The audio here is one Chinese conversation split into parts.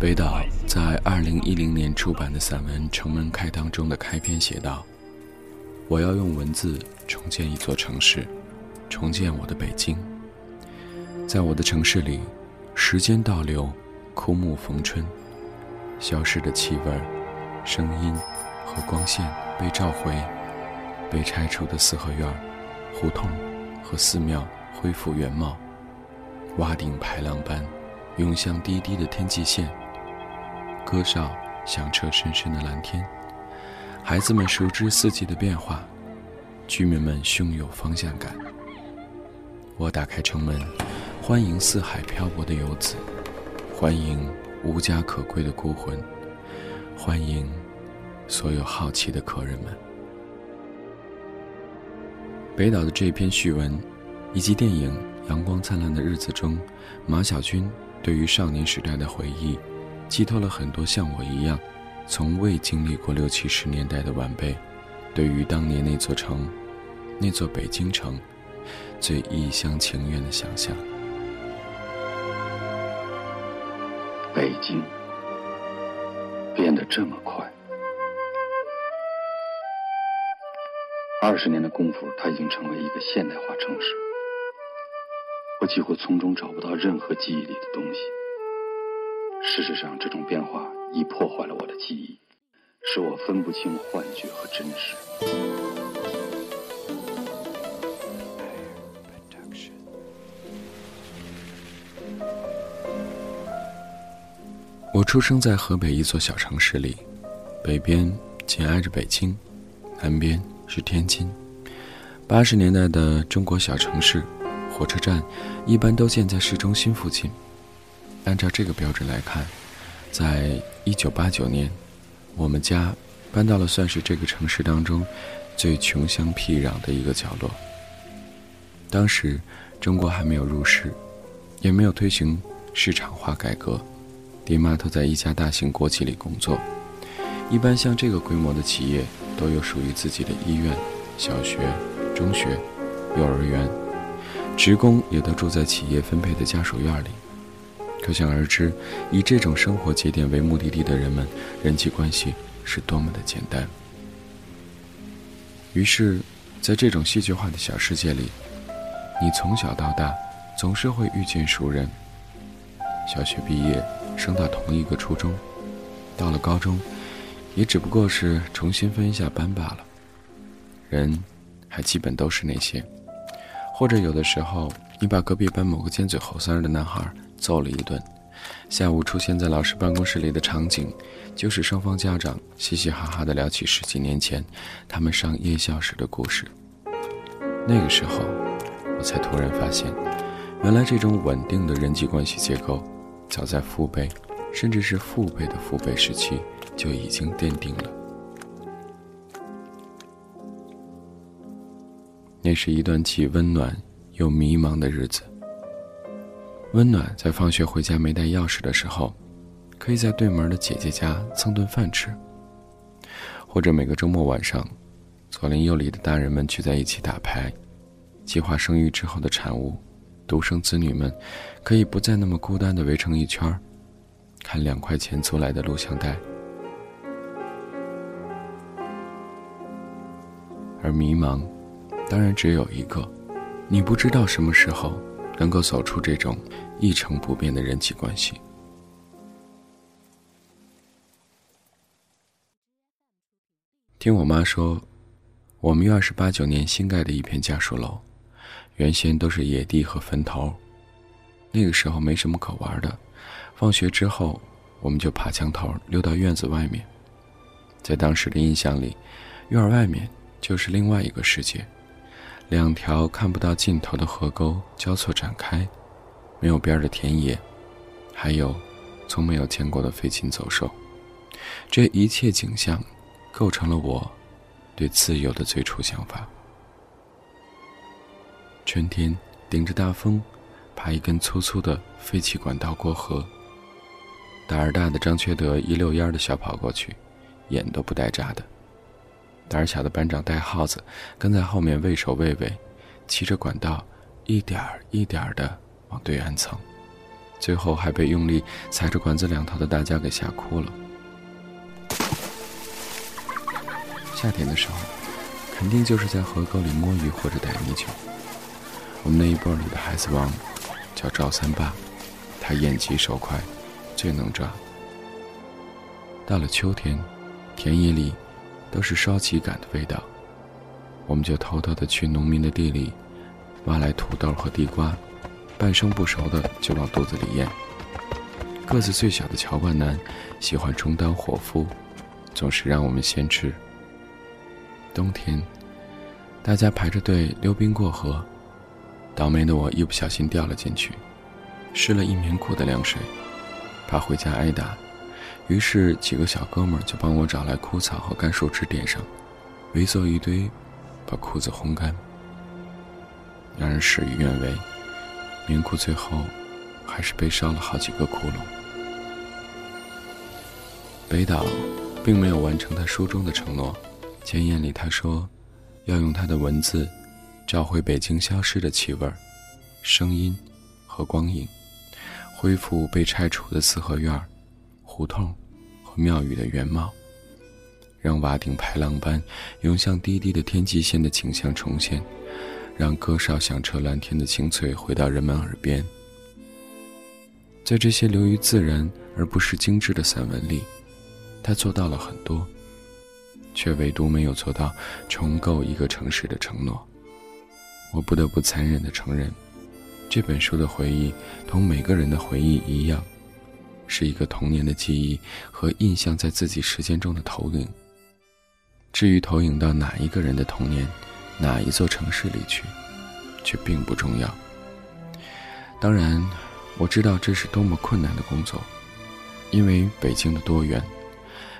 北岛在二零一零年出版的散文《城门开》当中的开篇写道：“我要用文字重建一座城市，重建我的北京。在我的城市里，时间倒流，枯木逢春，消失的气味、声音和光线被召回，被拆除的四合院、胡同和寺庙恢复原貌，瓦顶排浪般。”涌向低低的天际线，歌哨响彻深深的蓝天，孩子们熟知四季的变化，居民们胸有方向感。我打开城门，欢迎四海漂泊的游子，欢迎无家可归的孤魂，欢迎所有好奇的客人们。北岛的这篇序文，以及电影《阳光灿烂的日子》中马小军。对于少年时代的回忆，寄托了很多像我一样，从未经历过六七十年代的晚辈，对于当年那座城，那座北京城，最一厢情愿的想象。北京变得这么快，二十年的功夫，它已经成为一个现代化城市。我几乎从中找不到任何记忆里的东西。事实上，这种变化已破坏了我的记忆，使我分不清幻觉和真实。我出生在河北一座小城市里，北边紧挨着北京，南边是天津。八十年代的中国小城市。火车站一般都建在市中心附近。按照这个标准来看，在一九八九年，我们家搬到了算是这个城市当中最穷乡僻壤的一个角落。当时中国还没有入世，也没有推行市场化改革，爹妈都在一家大型国企里工作。一般像这个规模的企业都有属于自己的医院、小学、中学、幼儿园。职工也都住在企业分配的家属院里，可想而知，以这种生活节点为目的地的人们，人际关系是多么的简单。于是，在这种戏剧化的小世界里，你从小到大总是会遇见熟人。小学毕业，升到同一个初中，到了高中，也只不过是重新分一下班罢了。人，还基本都是那些。或者有的时候，你把隔壁班某个尖嘴猴腮的男孩揍了一顿，下午出现在老师办公室里的场景，就是双方家长嘻嘻哈哈地聊起十几年前他们上夜校时的故事。那个时候，我才突然发现，原来这种稳定的人际关系结构，早在父辈，甚至是父辈的父辈时期就已经奠定了。那是一段既温暖又迷茫的日子。温暖在放学回家没带钥匙的时候，可以在对门的姐姐家蹭顿饭吃；或者每个周末晚上，左邻右里的大人们聚在一起打牌，计划生育之后的产物，独生子女们可以不再那么孤单的围成一圈儿看两块钱租来的录像带。而迷茫。当然，只有一个，你不知道什么时候能够走出这种一成不变的人际关系。听我妈说，我们院是八九年新盖的一片家属楼，原先都是野地和坟头。那个时候没什么可玩的，放学之后我们就爬墙头溜到院子外面。在当时的印象里，院外面就是另外一个世界。两条看不到尽头的河沟交错展开，没有边的田野，还有从没有见过的飞禽走兽。这一切景象，构成了我对自由的最初想法。春天顶着大风，爬一根粗粗的废弃管道过河。胆儿大的张缺德一溜烟的小跑过去，眼都不带眨的。胆小的班长戴耗子跟在后面畏首畏尾，骑着管道，一点儿一点儿的往对岸蹭，最后还被用力踩着管子两头的大家给吓哭了。夏天的时候，肯定就是在河沟里摸鱼或者逮泥鳅。我们那一波里的孩子王叫赵三八，他眼疾手快，最能抓。到了秋天，田野里都是烧秸秆的味道，我们就偷偷的去农民的地里挖来土豆和地瓜，半生不熟的就往肚子里咽。个子最小的乔冠南喜欢充当伙夫，总是让我们先吃。冬天，大家排着队溜冰过河，倒霉的我一不小心掉了进去，湿了一棉裤的凉水，怕回家挨打，于是几个小哥们就帮我找来枯草和干树枝垫上，围坐一堆，把裤子烘干。让人事与愿违，棉裤最后还是被烧了好几个窟窿。北岛并没有完成他书中的承诺。前言里他说，要用他的文字，找回北京消失的气味、声音和光影，恢复被拆除的四合院、胡同和庙宇的原貌，让瓦顶排浪般涌向低低的天际线的景象重现，让歌哨响彻蓝天的清脆回到人们耳边。在这些流于自然而不是精致的散文里，他做到了很多。却唯独没有做到重构一个城市的承诺。我不得不残忍地承认，这本书的回忆同每个人的回忆一样，是一个童年的记忆和印象在自己时间中的投影。至于投影到哪一个人的童年，哪一座城市里去，却并不重要。当然，我知道这是多么困难的工作，因为北京的多元。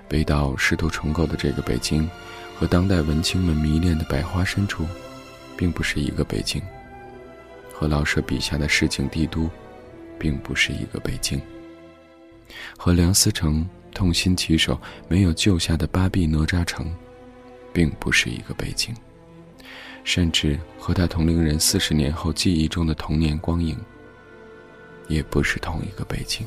北岛试图重构的这个北京，和当代文青们迷恋的百花深处，并不是一个北京；和老舍笔下的市井帝都，并不是一个北京；和梁思成痛心疾首没有救下的巴壁哪吒城，并不是一个背景；甚至和他同龄人四十年后记忆中的童年光影，也不是同一个背景。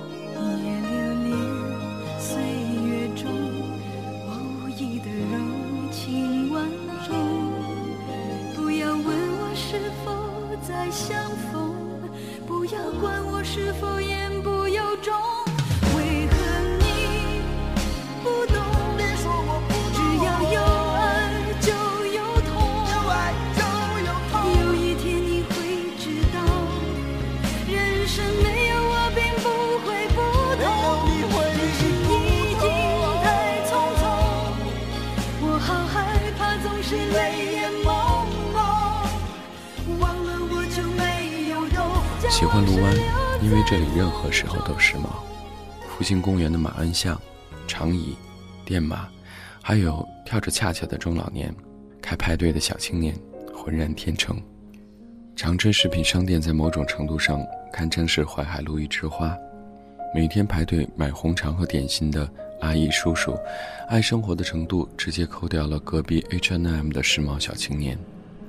再相逢，不要管我是否言不由衷。喜欢卢湾，因为这里任何时候都时髦。复兴公园的马鞍巷、长椅、电马，还有跳着恰恰的中老年，开派对的小青年，浑然天成。长春食品商店在某种程度上堪称是淮海路一枝花。每天排队买红肠和点心的阿姨、叔叔，爱生活的程度直接扣掉了隔壁 H&M 的时髦小青年。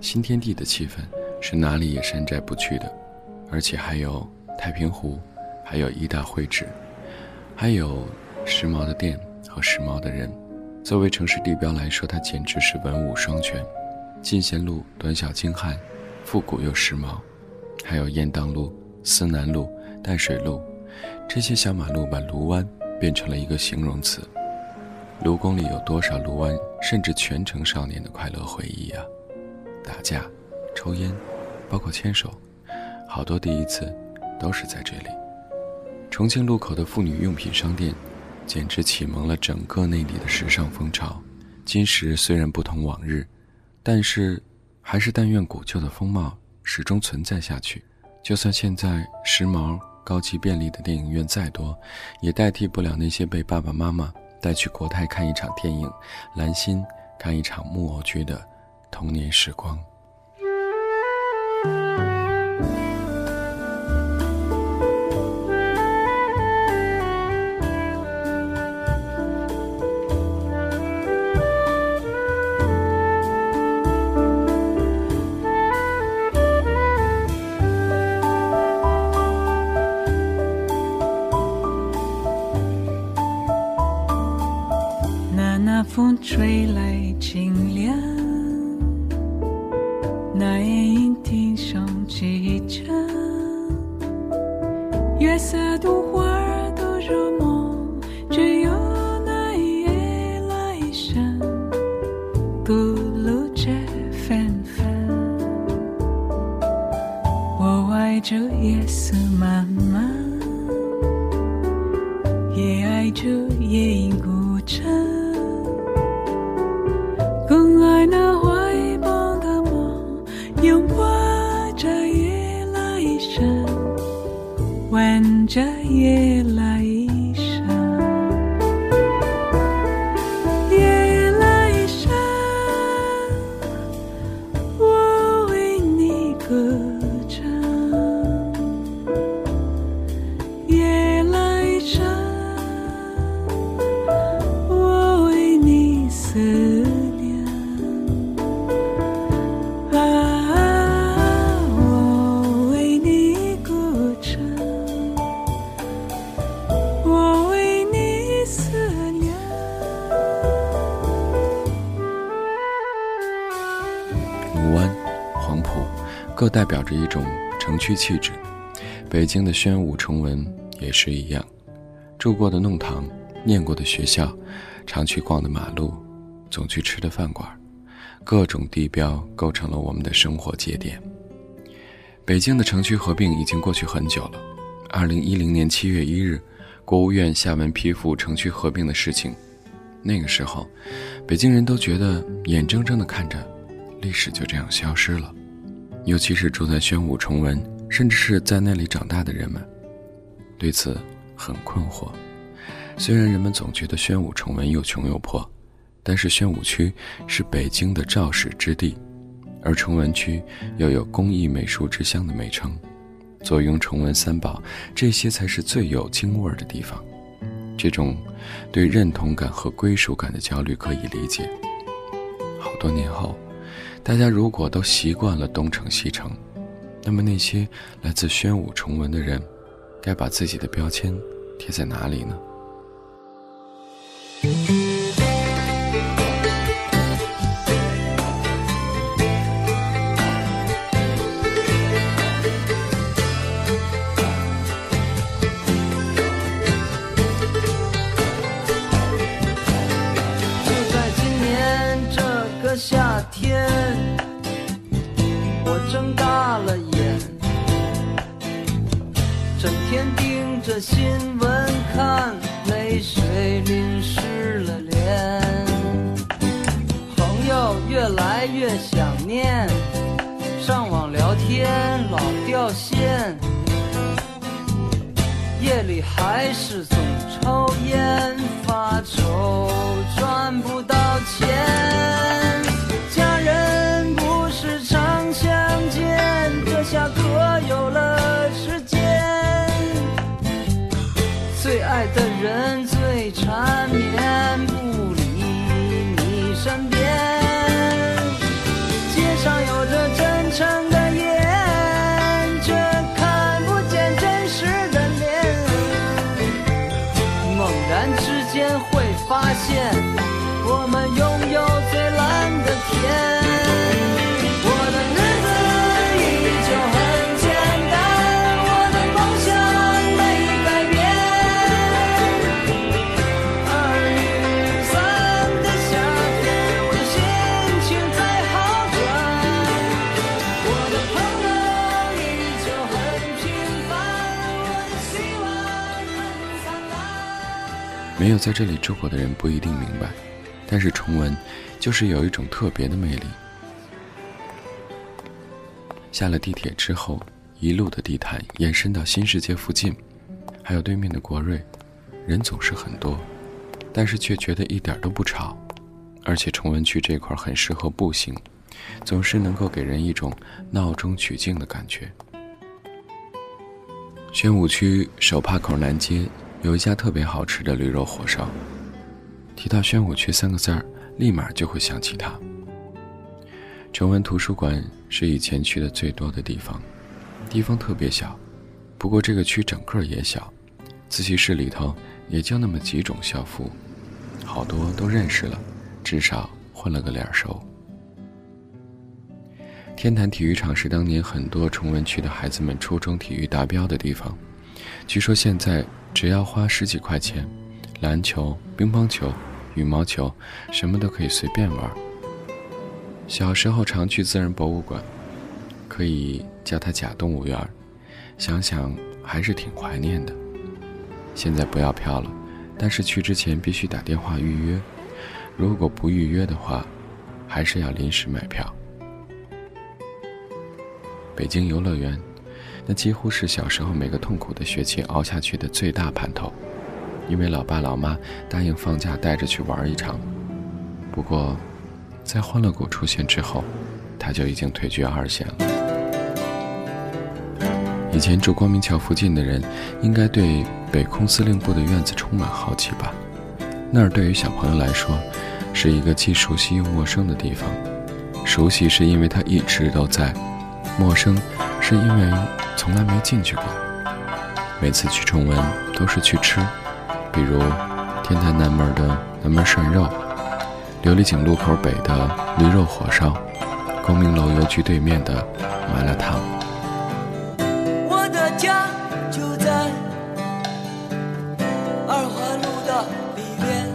新天地的气氛是哪里也山寨不去的，而且还有太平湖，还有一大会址，还有时髦的店和时髦的人。作为城市地标来说，它简直是文武双全。进贤路短小精悍，复古又时髦，还有雁荡路、思南路、淡水路，这些小马路把卢湾变成了一个形容词。卢宫里有多少卢湾，甚至全城少年的快乐回忆啊！打架、抽烟，包括牵手，好多第一次都是在这里。重庆路口的妇女用品商店，简直启蒙了整个内地的时尚风潮。今时虽然不同往日。但是，还是但愿古旧的风貌始终存在下去。就算现在时髦、高级、便利的电影院再多，也代替不了那些被爸爸妈妈带去国泰看一场电影、兰心看一场木偶剧的童年时光。拥抱着夜来声吻着夜来表着一种城区气质，北京的宣武崇文也是一样。住过的弄堂，念过的学校，常去逛的马路，总去吃的饭馆，各种地标构成了我们的生活节点。北京的城区合并已经过去很久了。二零一零年七月一日，国务院下文批复城区合并的事情。那个时候，北京人都觉得眼睁睁地看着历史就这样消失了。尤其是住在宣武崇文，甚至是在那里长大的人们，对此很困惑。虽然人们总觉得宣武崇文又穷又破，但是宣武区是北京的肇始之地，而崇文区又有工艺美术之乡的美称，坐拥崇文三宝，这些才是最有京味儿的地方。这种对认同感和归属感的焦虑可以理解。好多年后。大家如果都习惯了东城西城，那么那些来自宣武崇文的人，该把自己的标签贴在哪里呢？还是总抽烟发愁，赚不到钱。在这里住过的人不一定明白，但是崇文就是有一种特别的魅力。下了地铁之后，一路的地毯延伸到新世界附近，还有对面的国瑞，人总是很多，但是却觉得一点都不吵，而且崇文区这块很适合步行，总是能够给人一种闹中取静的感觉。宣武区手帕口南街有一家特别好吃的驴肉火烧，提到宣武区三个字儿，立马就会想起它。崇文图书馆是以前去的最多的地方，地方特别小，不过这个区整个也小，自习室里头也就那么几种校服，好多都认识了，至少混了个脸熟。天坛体育场是当年很多崇文区的孩子们初中体育达标的地方，据说现在只要花十几块钱，篮球、乒乓球、羽毛球，什么都可以随便玩。小时候常去自然博物馆，可以叫它假动物园想想还是挺怀念的。现在不要票了，但是去之前必须打电话预约，如果不预约的话，还是要临时买票。北京游乐园，那几乎是小时候每个痛苦的学期熬下去的最大盼头，因为老爸老妈答应放假带着去玩一场。不过。在欢乐谷出现之后，他就已经退居二线了。以前住光明桥附近的人，应该对北空司令部的院子充满好奇吧？那儿对于小朋友来说，是一个既熟悉又陌生的地方。熟悉是因为他一直都在，陌生是因为从来没进去过。每次去崇文都是去吃，比如天坛南门的南门涮肉。琉璃井路口北的驴肉火烧，光明楼邮局对面的麻辣烫。我的家就在二环路的里边，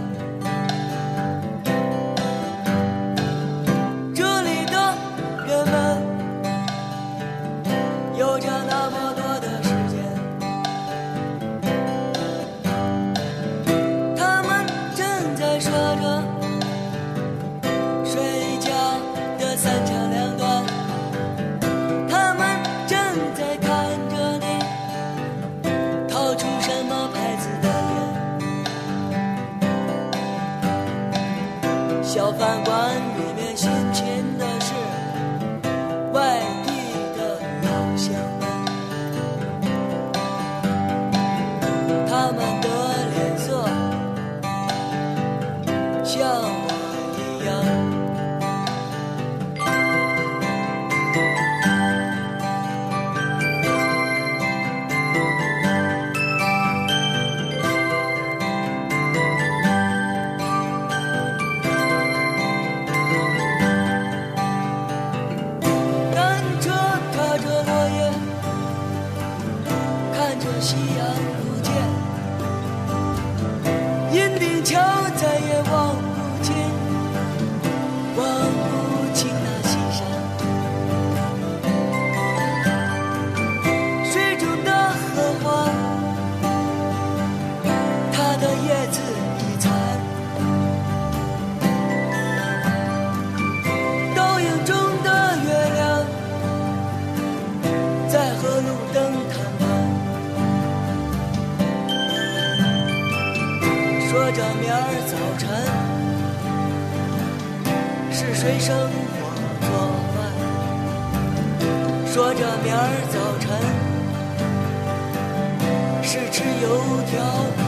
不调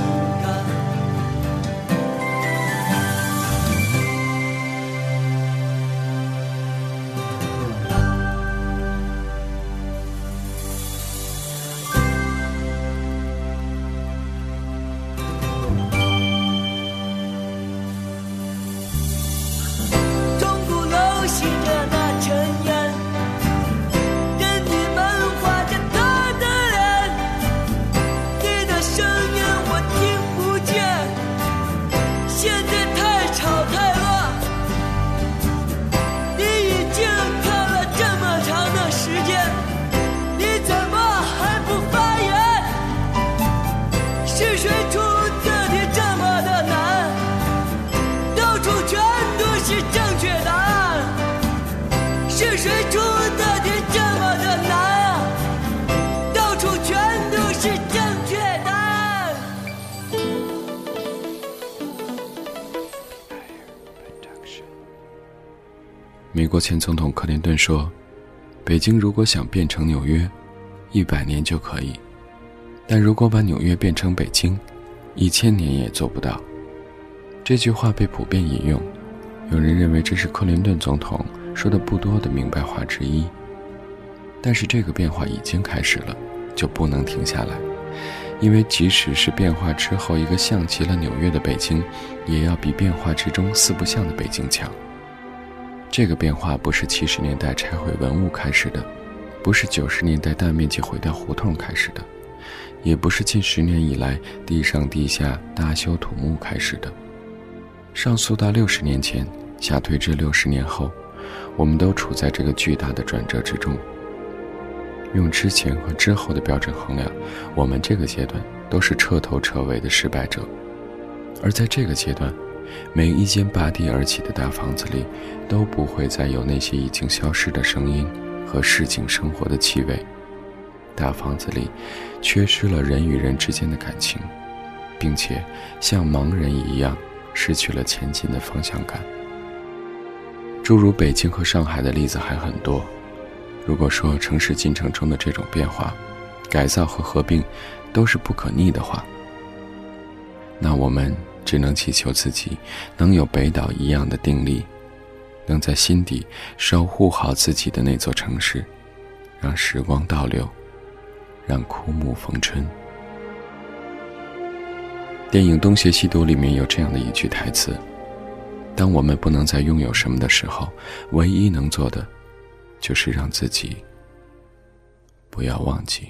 美国前总统克林顿说：“北京如果想变成纽约，一百年就可以；但如果把纽约变成北京，一千年也做不到。”这句话被普遍引用，有人认为这是克林顿总统说的不多的明白话之一。但是这个变化已经开始了，就不能停下来。因为即使是变化之后一个像极了纽约的北京，也要比变化之中四不像的北京强。这个变化不是七十年代拆毁文物开始的，不是九十年代大面积毁掉胡同开始的，也不是近十年以来地上地下大修土木开始的。上溯到六十年前，下推至六十年后，我们都处在这个巨大的转折之中。用之前和之后的标准衡量，我们这个阶段都是彻头彻尾的失败者。而在这个阶段，每一间拔地而起的大房子里，都不会再有那些已经消失的声音和市井生活的气味。大房子里，缺失了人与人之间的感情，并且像盲人一样失去了前进的方向感。诸如北京和上海的例子还很多。如果说城市进程中的这种变化、改造和合并都是不可逆的话，那我们只能祈求自己能有北岛一样的定力，能在心底守护好自己的那座城市，让时光倒流，让枯木逢春。电影《东邪西毒》里面有这样的一句台词：“当我们不能再拥有什么的时候，唯一能做的。”就是让自己不要忘记。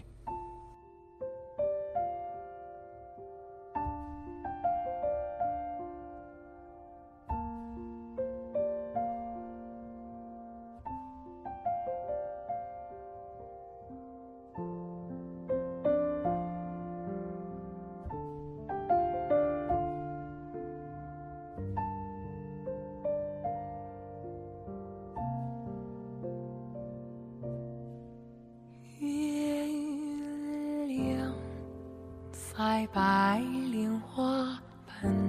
白莲花般